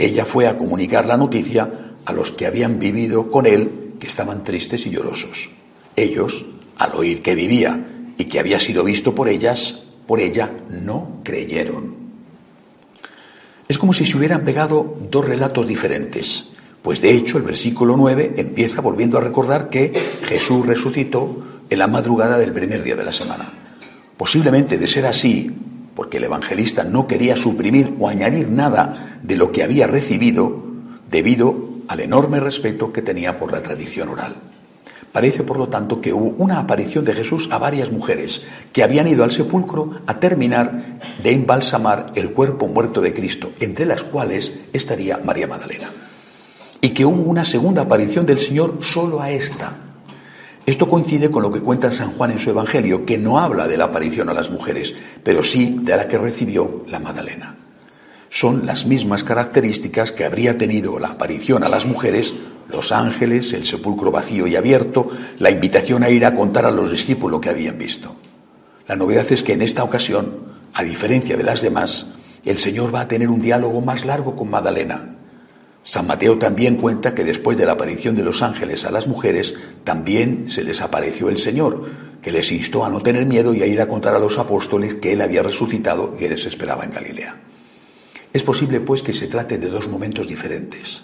Ella fue a comunicar la noticia a los que habían vivido con él, que estaban tristes y llorosos. Ellos, al oír que vivía y que había sido visto por ellas, por ella, no creyeron. Es como si se hubieran pegado dos relatos diferentes, pues de hecho el versículo 9 empieza volviendo a recordar que Jesús resucitó en la madrugada del primer día de la semana. Posiblemente de ser así, porque el evangelista no quería suprimir o añadir nada de lo que había recibido debido al enorme respeto que tenía por la tradición oral. Parece, por lo tanto, que hubo una aparición de Jesús a varias mujeres que habían ido al sepulcro a terminar de embalsamar el cuerpo muerto de Cristo, entre las cuales estaría María Magdalena. Y que hubo una segunda aparición del Señor solo a esta, esto coincide con lo que cuenta San Juan en su Evangelio, que no habla de la aparición a las mujeres, pero sí de la que recibió la Magdalena. Son las mismas características que habría tenido la aparición a las mujeres, los ángeles, el sepulcro vacío y abierto, la invitación a ir a contar a los discípulos lo que habían visto. La novedad es que en esta ocasión, a diferencia de las demás, el Señor va a tener un diálogo más largo con Magdalena, San Mateo también cuenta que después de la aparición de los ángeles a las mujeres, también se les apareció el Señor, que les instó a no tener miedo y a ir a contar a los apóstoles que Él había resucitado y que les esperaba en Galilea. Es posible, pues, que se trate de dos momentos diferentes.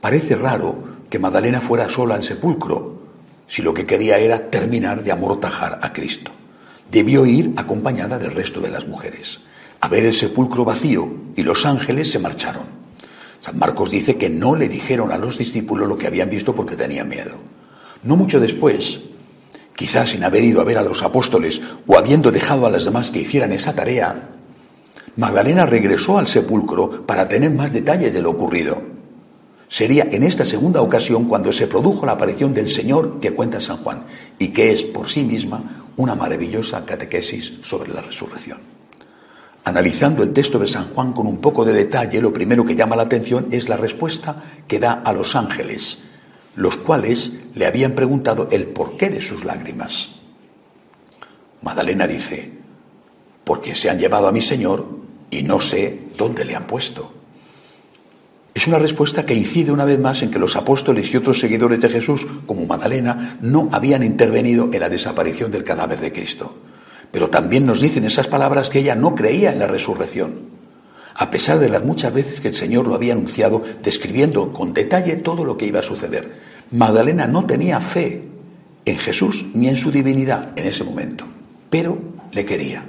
Parece raro que Magdalena fuera sola al sepulcro, si lo que quería era terminar de amortajar a Cristo. Debió ir acompañada del resto de las mujeres. A ver el sepulcro vacío y los ángeles se marcharon. San Marcos dice que no le dijeron a los discípulos lo que habían visto porque tenían miedo. No mucho después, quizás sin haber ido a ver a los apóstoles o habiendo dejado a las demás que hicieran esa tarea, Magdalena regresó al sepulcro para tener más detalles de lo ocurrido. Sería en esta segunda ocasión cuando se produjo la aparición del Señor que cuenta San Juan y que es por sí misma una maravillosa catequesis sobre la resurrección. Analizando el texto de San Juan con un poco de detalle, lo primero que llama la atención es la respuesta que da a los ángeles, los cuales le habían preguntado el porqué de sus lágrimas. Magdalena dice, porque se han llevado a mi Señor y no sé dónde le han puesto. Es una respuesta que incide una vez más en que los apóstoles y otros seguidores de Jesús, como Magdalena, no habían intervenido en la desaparición del cadáver de Cristo. Pero también nos dicen esas palabras que ella no creía en la resurrección, a pesar de las muchas veces que el Señor lo había anunciado, describiendo con detalle todo lo que iba a suceder. Magdalena no tenía fe en Jesús ni en su divinidad en ese momento, pero le quería.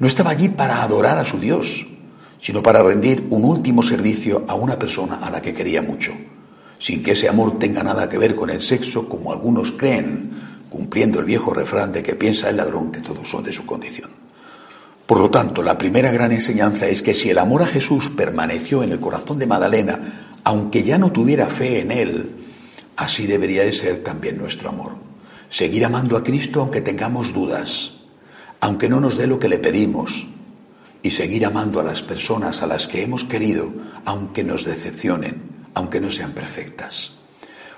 No estaba allí para adorar a su Dios, sino para rendir un último servicio a una persona a la que quería mucho, sin que ese amor tenga nada que ver con el sexo como algunos creen, cumpliendo el viejo refrán de que piensa el ladrón que todos son de su condición. Por lo tanto, la primera gran enseñanza es que si el amor a Jesús permaneció en el corazón de Magdalena, aunque ya no tuviera fe en él, así debería de ser también nuestro amor. Seguir amando a Cristo aunque tengamos dudas, aunque no nos dé lo que le pedimos, y seguir amando a las personas a las que hemos querido, aunque nos decepcionen, aunque no sean perfectas.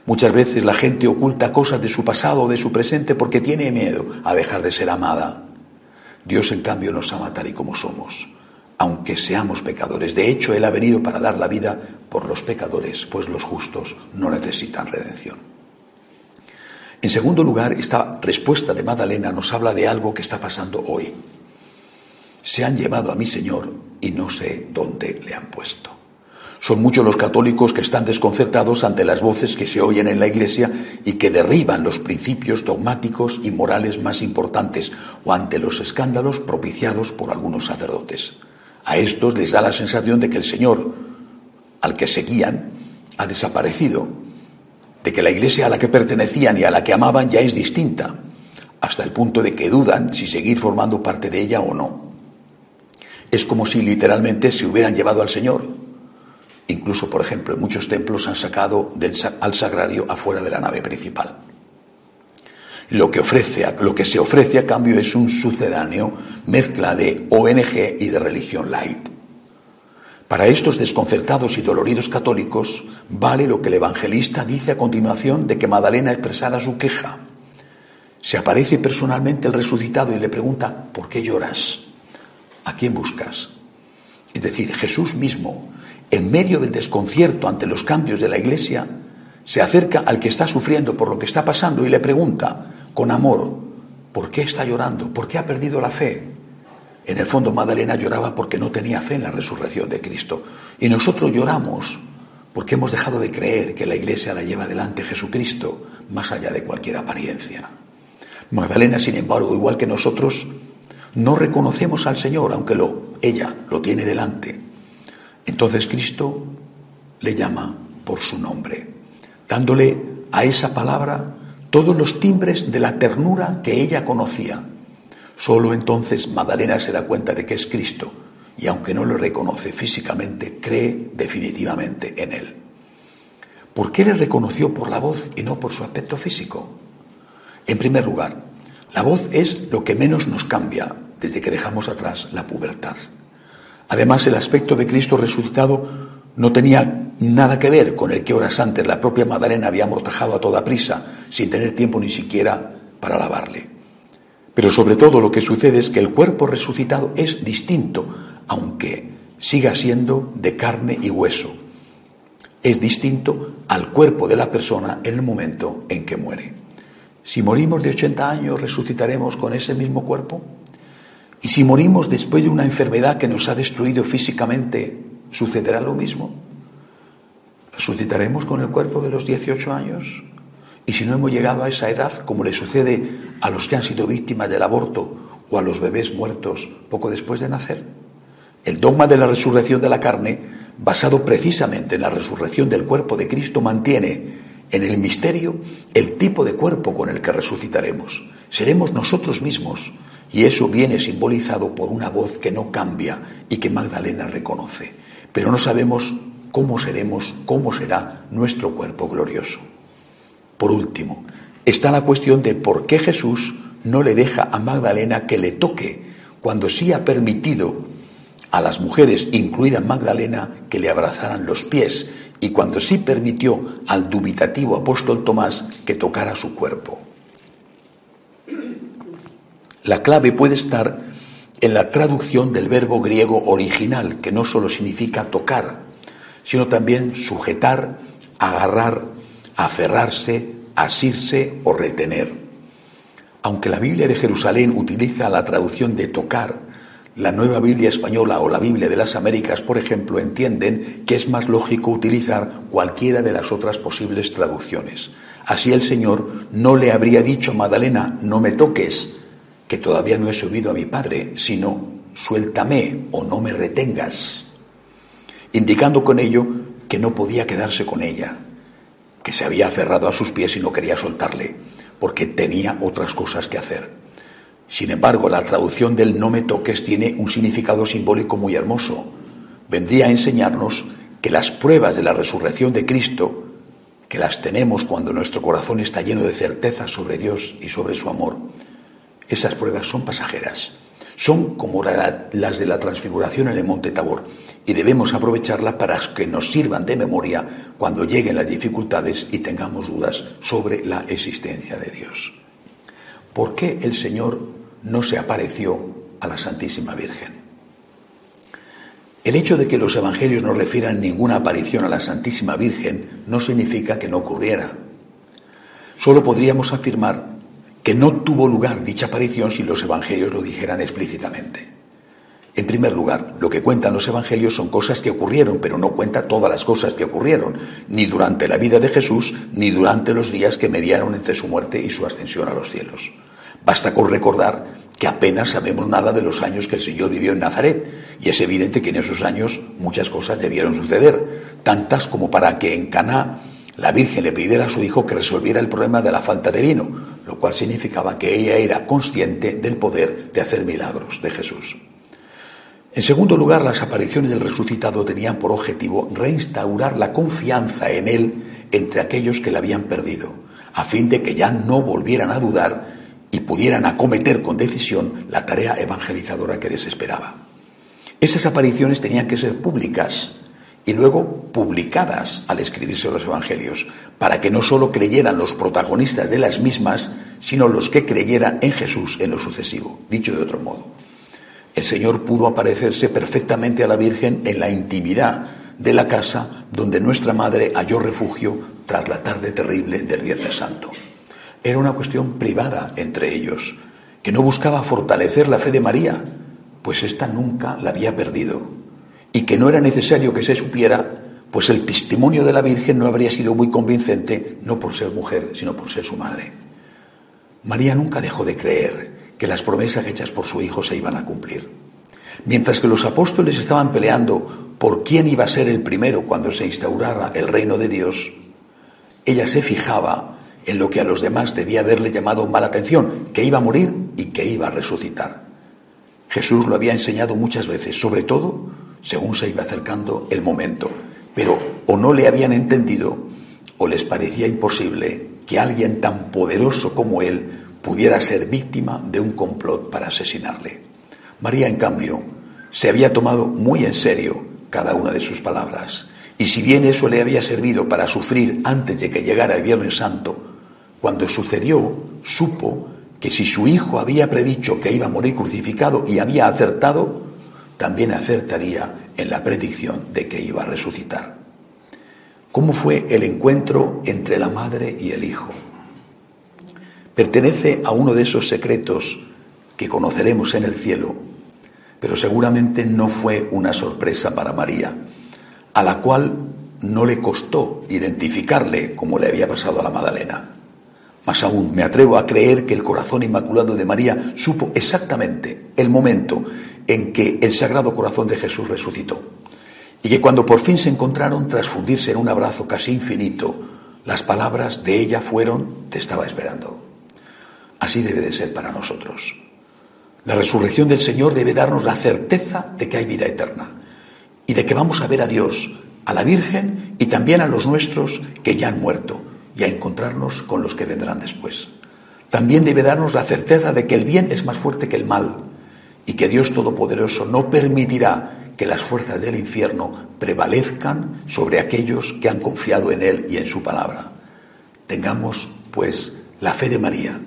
Muchas veces la gente oculta cosas de su pasado o de su presente porque tiene miedo a dejar de ser amada. Dios, en cambio, nos ama tal y como somos, aunque seamos pecadores. De hecho, Él ha venido para dar la vida por los pecadores, pues los justos no necesitan redención. En segundo lugar, esta respuesta de Magdalena nos habla de algo que está pasando hoy. Se han llevado a mi Señor y no sé dónde le han puesto. Son muchos los católicos que están desconcertados ante las voces que se oyen en la Iglesia y que derriban los principios dogmáticos y morales más importantes o ante los escándalos propiciados por algunos sacerdotes. A estos les da la sensación de que el Señor, al que seguían, ha desaparecido, de que la Iglesia a la que pertenecían y a la que amaban ya es distinta, hasta el punto de que dudan si seguir formando parte de ella o no. Es como si literalmente se hubieran llevado al Señor Incluso, por ejemplo, en muchos templos han sacado al sagrario afuera de la nave principal. Lo que, ofrece, lo que se ofrece a cambio es un sucedáneo mezcla de ONG y de religión light. Para estos desconcertados y doloridos católicos vale lo que el evangelista dice a continuación de que Madalena expresara su queja. Se aparece personalmente el resucitado y le pregunta, ¿por qué lloras? ¿A quién buscas? Es decir, Jesús mismo, en medio del desconcierto ante los cambios de la Iglesia, se acerca al que está sufriendo por lo que está pasando y le pregunta, con amor, ¿por qué está llorando? ¿Por qué ha perdido la fe? En el fondo Madalena lloraba porque no tenía fe en la resurrección de Cristo. Y nosotros lloramos porque hemos dejado de creer que la Iglesia la lleva adelante Jesucristo, más allá de cualquier apariencia. Magdalena, sin embargo, igual que nosotros, no reconocemos al Señor, aunque ella lo tiene delante. Entonces Cristo le llama por su nombre, dándole a esa palabra todos los timbres de la ternura que ella conocía Solo entonces Magdalena se da cuenta de que es Cristo y aunque no lo reconoce físicamente, cree definitivamente en él. ¿Por qué le reconoció por la voz y no por su aspecto físico? En primer lugar, la voz es lo que menos nos cambia desde que dejamos atrás la pubertad. Además, el aspecto de Cristo resucitado no tenía nada que ver con el que horas antes la propia Magdalena había amortajado a toda prisa, sin tener tiempo ni siquiera para lavarle. Pero sobre todo lo que sucede es que el cuerpo resucitado es distinto, aunque siga siendo de carne y hueso. Es distinto al cuerpo de la persona en el momento en que muere. Si morimos de 80 años, ¿resucitaremos con ese mismo cuerpo? ¿Y si morimos después de una enfermedad que nos ha destruido físicamente, sucederá lo mismo? ¿Resucitaremos con el cuerpo de los 18 años? Y si no hemos llegado a esa edad, como le sucede a los que han sido víctimas del aborto o a los bebés muertos poco después de nacer, el dogma de la resurrección de la carne, basado precisamente en la resurrección del cuerpo de Cristo, mantiene en el misterio el tipo de cuerpo con el que resucitaremos. Seremos nosotros mismos y eso viene simbolizado por una voz que no cambia y que Magdalena reconoce. Pero no sabemos cómo seremos, cómo será nuestro cuerpo glorioso. Por último, está la cuestión de por qué Jesús no le deja a Magdalena que le toque cuando sí ha permitido a las mujeres, incluida Magdalena, que le abrazaran los pies y cuando sí permitió al dubitativo apóstol Tomás que tocara su cuerpo. La clave puede estar en la traducción del verbo griego original, que no solo significa tocar, sino también sujetar, agarrar, aferrarse, asirse o retener. Aunque la Biblia de Jerusalén utiliza la traducción de tocar, la nueva Biblia española o la Biblia de las Américas, por ejemplo, entienden que es más lógico utilizar cualquiera de las otras posibles traducciones. Así el Señor no le habría dicho a Magdalena, no me toques, que todavía no he subido a mi Padre, sino suéltame o no me retengas, indicando con ello que no podía quedarse con ella, que se había aferrado a sus pies y no quería soltarle, porque tenía otras cosas que hacer. Sin embargo, la traducción del no me toques tiene un significado simbólico muy hermoso. Vendría a enseñarnos que las pruebas de la resurrección de Cristo, que las tenemos cuando nuestro corazón está lleno de certeza sobre Dios y sobre su amor, esas pruebas son pasajeras. Son como las de la transfiguración en el monte Tabor y debemos aprovecharla para que nos sirvan de memoria cuando lleguen las dificultades y tengamos dudas sobre la existencia de Dios. ¿Por qué el Señor no se apareció a la Santísima Virgen? El hecho de que los evangelios no refieran ninguna aparición a la Santísima Virgen no significa que no ocurriera. Solo podríamos afirmar que no tuvo lugar dicha aparición si los evangelios lo dijeran explícitamente. En primer lugar, lo que cuentan los evangelios son cosas que ocurrieron, pero no cuenta todas las cosas que ocurrieron, ni durante la vida de Jesús, ni durante los días que mediaron entre su muerte y su ascensión a los cielos. Basta con recordar que apenas sabemos nada de los años que el Señor vivió en Nazaret, y es evidente que en esos años muchas cosas debieron suceder, tantas como para que en Caná la Virgen le pidiera a su hijo que resolviera el problema de la falta de vino, lo cual significaba que ella era consciente del poder de hacer milagros de Jesús. En segundo lugar, las apariciones del resucitado tenían por objetivo reinstaurar la confianza en él entre aquellos que la habían perdido, a fin de que ya no volvieran a dudar y pudieran acometer con decisión la tarea evangelizadora que les esperaba. Esas apariciones tenían que ser públicas y luego publicadas al escribirse los evangelios, para que no solo creyeran los protagonistas de las mismas, sino los que creyeran en Jesús en lo sucesivo. Dicho de otro modo, el Señor pudo aparecerse perfectamente a la Virgen en la intimidad de la casa donde nuestra madre halló refugio tras la tarde terrible del Viernes Santo. Era una cuestión privada entre ellos, que no buscaba fortalecer la fe de María, pues ésta nunca la había perdido y que no era necesario que se supiera, pues el testimonio de la Virgen no habría sido muy convincente, no por ser mujer, sino por ser su madre. María nunca dejó de creer que las promesas hechas por su hijo se iban a cumplir. Mientras que los apóstoles estaban peleando por quién iba a ser el primero cuando se instaurara el reino de Dios, ella se fijaba en lo que a los demás debía haberle llamado mala atención, que iba a morir y que iba a resucitar. Jesús lo había enseñado muchas veces, sobre todo según se iba acercando el momento, pero o no le habían entendido o les parecía imposible que alguien tan poderoso como él pudiera ser víctima de un complot para asesinarle. María, en cambio, se había tomado muy en serio cada una de sus palabras, y si bien eso le había servido para sufrir antes de que llegara el Viernes Santo, cuando sucedió, supo que si su hijo había predicho que iba a morir crucificado y había acertado, también acertaría en la predicción de que iba a resucitar. ¿Cómo fue el encuentro entre la madre y el hijo? Pertenece a uno de esos secretos que conoceremos en el cielo, pero seguramente no fue una sorpresa para María, a la cual no le costó identificarle como le había pasado a la Magdalena. Más aún, me atrevo a creer que el corazón inmaculado de María supo exactamente el momento en que el Sagrado Corazón de Jesús resucitó. Y que cuando por fin se encontraron tras fundirse en un abrazo casi infinito, las palabras de ella fueron, te estaba esperando. Así debe de ser para nosotros. La resurrección del Señor debe darnos la certeza de que hay vida eterna y de que vamos a ver a Dios, a la Virgen y también a los nuestros que ya han muerto y a encontrarnos con los que vendrán después. También debe darnos la certeza de que el bien es más fuerte que el mal y que Dios Todopoderoso no permitirá que las fuerzas del infierno prevalezcan sobre aquellos que han confiado en Él y en su palabra. Tengamos, pues, la fe de María,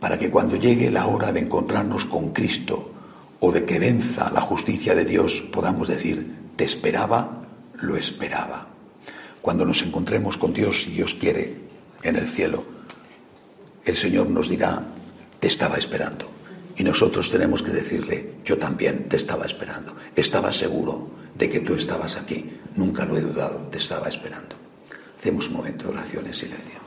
para que cuando llegue la hora de encontrarnos con Cristo o de que venza la justicia de Dios, podamos decir, te esperaba, lo esperaba. Cuando nos encontremos con Dios, si Dios quiere, en el cielo, el Señor nos dirá, te estaba esperando. Y nosotros tenemos que decirle, yo también te estaba esperando, estaba seguro de que tú estabas aquí, nunca lo he dudado, te estaba esperando. Hacemos un momento de oración en silencio.